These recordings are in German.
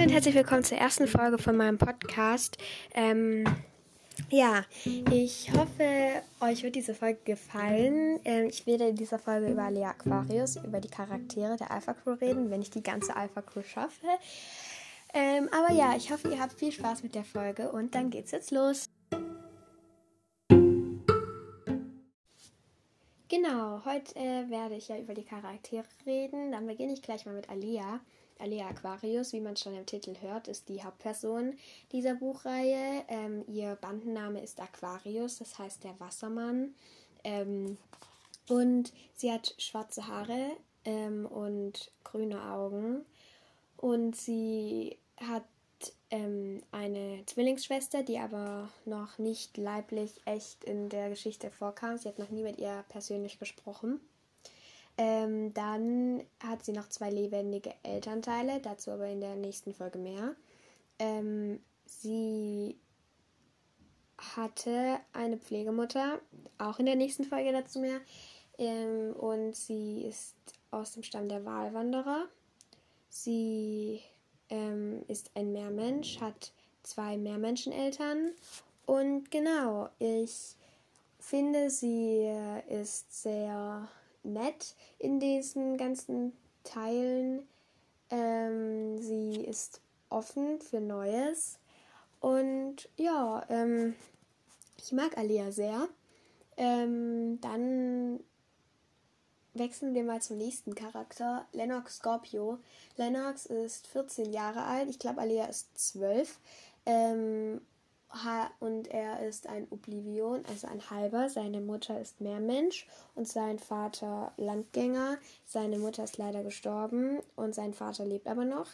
Hallo und herzlich willkommen zur ersten Folge von meinem Podcast. Ähm, ja, ich hoffe, euch wird diese Folge gefallen. Ähm, ich werde in dieser Folge über Lea Aquarius, über die Charaktere der Alpha Crew reden, wenn ich die ganze Alpha Crew schaffe. Ähm, aber ja, ich hoffe, ihr habt viel Spaß mit der Folge und dann geht's jetzt los. Genau, heute äh, werde ich ja über die Charaktere reden. Dann beginne ich gleich mal mit Alia. Alia Aquarius, wie man schon im Titel hört, ist die Hauptperson dieser Buchreihe. Ähm, ihr Bandenname ist Aquarius, das heißt der Wassermann. Ähm, und sie hat schwarze Haare ähm, und grüne Augen. Und sie hat ähm, eine Zwillingsschwester, die aber noch nicht leiblich echt in der Geschichte vorkam. Sie hat noch nie mit ihr persönlich gesprochen. Ähm, dann hat sie noch zwei lebendige Elternteile, dazu aber in der nächsten Folge mehr. Ähm, sie hatte eine Pflegemutter, auch in der nächsten Folge dazu mehr. Ähm, und sie ist aus dem Stamm der Wahlwanderer. Sie ähm, ist ein Meermensch, hat zwei Meermenscheneltern. Und genau, ich finde, sie ist sehr nett in diesen ganzen Teilen. Ähm, sie ist offen für Neues. Und ja, ähm, ich mag Alia sehr. Ähm, dann wechseln wir mal zum nächsten Charakter, Lennox Scorpio. Lennox ist 14 Jahre alt, ich glaube Alia ist 12. Ähm, und er ist ein Oblivion, also ein Halber. Seine Mutter ist Meermensch und sein Vater Landgänger. Seine Mutter ist leider gestorben und sein Vater lebt aber noch.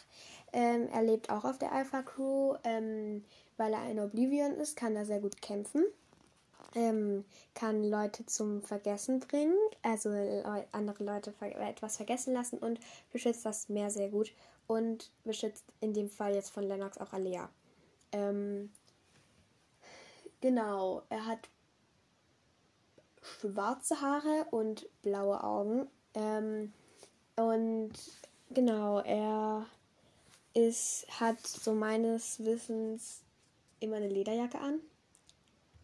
Ähm, er lebt auch auf der Alpha Crew. Ähm, weil er ein Oblivion ist, kann er sehr gut kämpfen ähm, kann Leute zum Vergessen bringen, also andere Leute etwas vergessen lassen und beschützt das Meer sehr gut und beschützt in dem Fall jetzt von Lennox auch Alea. Ähm, genau, er hat schwarze Haare und blaue Augen. Ähm, und genau, er ist, hat so meines Wissens immer eine Lederjacke an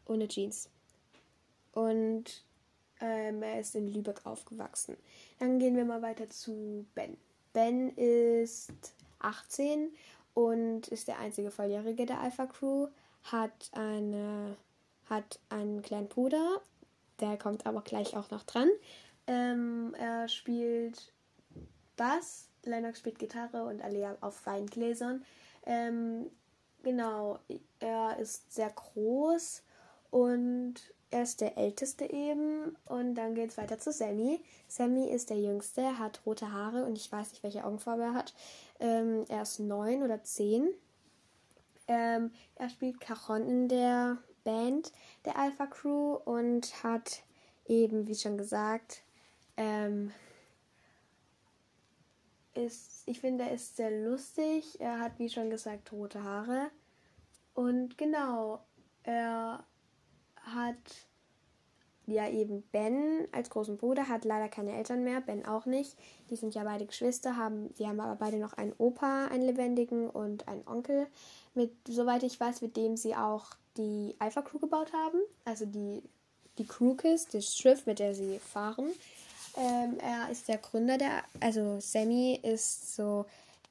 ohne Jeans. Und ähm, er ist in Lübeck aufgewachsen. Dann gehen wir mal weiter zu Ben. Ben ist 18 und ist der einzige Volljährige der Alpha Crew, hat, eine, hat einen kleinen Bruder, der kommt aber gleich auch noch dran. Ähm, er spielt Bass, Lennox spielt Gitarre und Alea auf Weingläsern. Ähm, genau, er ist sehr groß und er ist der Älteste eben. Und dann geht es weiter zu Sammy. Sammy ist der Jüngste, hat rote Haare und ich weiß nicht, welche Augenfarbe er hat. Ähm, er ist neun oder zehn. Ähm, er spielt Cajon in der Band der Alpha Crew und hat eben, wie schon gesagt, ähm, ist, ich finde, er ist sehr lustig. Er hat, wie schon gesagt, rote Haare. Und genau, er hat ja eben Ben als großen Bruder, hat leider keine Eltern mehr, Ben auch nicht. Die sind ja beide Geschwister, haben, die haben aber beide noch einen Opa, einen lebendigen und einen Onkel, mit, soweit ich weiß, mit dem sie auch die Alpha Crew gebaut haben. Also die, die Crewkiss, das Schiff, mit der sie fahren. Ähm, er ist der Gründer der, also Sammy ist so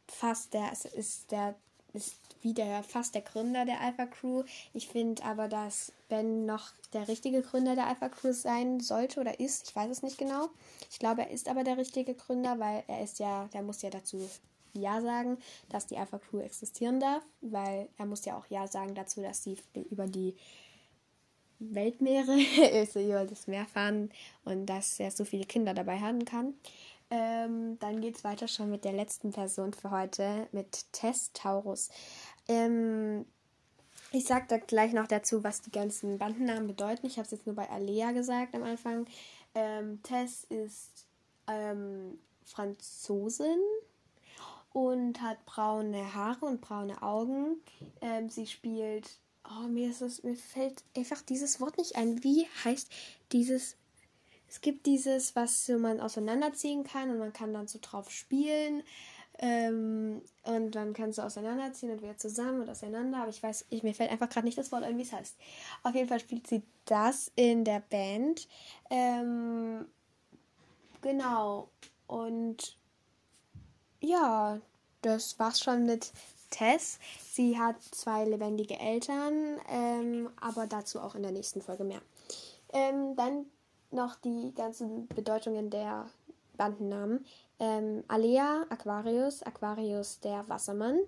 fast der, ist der, ist wie der fast der Gründer der Alpha Crew. Ich finde aber, dass Ben noch der richtige Gründer der Alpha Crew sein sollte oder ist. Ich weiß es nicht genau. Ich glaube, er ist aber der richtige Gründer, weil er ist ja, der muss ja dazu Ja sagen, dass die Alpha Crew existieren darf, weil er muss ja auch Ja sagen dazu, dass sie über die Weltmeere, also über das Meer fahren und dass er so viele Kinder dabei haben kann. Ähm, dann geht es weiter schon mit der letzten Person für heute, mit Tess Taurus. Ähm, ich sage da gleich noch dazu, was die ganzen Bandennamen bedeuten. Ich habe es jetzt nur bei Alea gesagt am Anfang. Ähm, Tess ist ähm, Franzosin und hat braune Haare und braune Augen. Ähm, sie spielt. Oh, mir, ist das, mir fällt einfach dieses Wort nicht ein. Wie heißt dieses es gibt dieses, was man auseinanderziehen kann und man kann dann so drauf spielen. Ähm, und dann kannst du auseinanderziehen und wieder zusammen und auseinander. Aber ich weiß, ich, mir fällt einfach gerade nicht das Wort ein, wie es heißt. Auf jeden Fall spielt sie das in der Band. Ähm, genau. Und ja, das war's schon mit Tess. Sie hat zwei lebendige Eltern, ähm, aber dazu auch in der nächsten Folge mehr. Ähm, dann noch die ganzen Bedeutungen der Bandennamen. Ähm, Alea, Aquarius, Aquarius der Wassermann,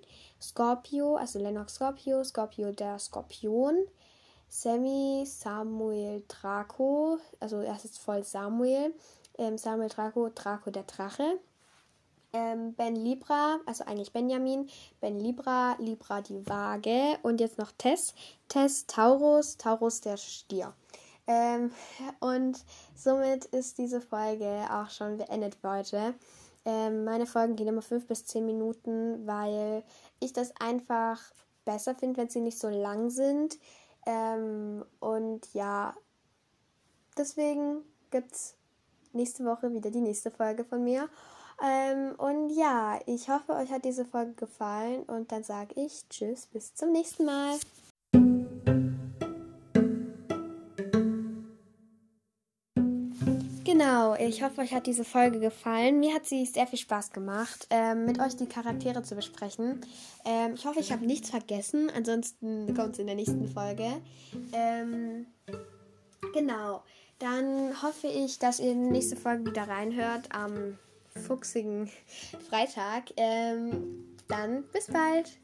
Scorpio, also Lennox Scorpio, Scorpio der Skorpion, Sammy, Samuel, Draco, also erstes voll Samuel, ähm, Samuel Draco, Draco der Drache, ähm, Ben Libra, also eigentlich Benjamin, Ben Libra, Libra die Waage. Und jetzt noch Tess, Tess Taurus, Taurus der Stier. Ähm, und somit ist diese Folge auch schon beendet für heute. Ähm, meine Folgen gehen immer 5 bis 10 Minuten, weil ich das einfach besser finde, wenn sie nicht so lang sind. Ähm, und ja, deswegen gibt es nächste Woche wieder die nächste Folge von mir. Ähm, und ja, ich hoffe, euch hat diese Folge gefallen und dann sage ich Tschüss, bis zum nächsten Mal. Genau, ich hoffe, euch hat diese Folge gefallen. Mir hat sie sehr viel Spaß gemacht, ähm, mit euch die Charaktere zu besprechen. Ähm, ich hoffe, ich habe nichts vergessen. Ansonsten kommt es in der nächsten Folge. Ähm, genau, dann hoffe ich, dass ihr in die nächste Folge wieder reinhört am fuchsigen Freitag. Ähm, dann bis bald.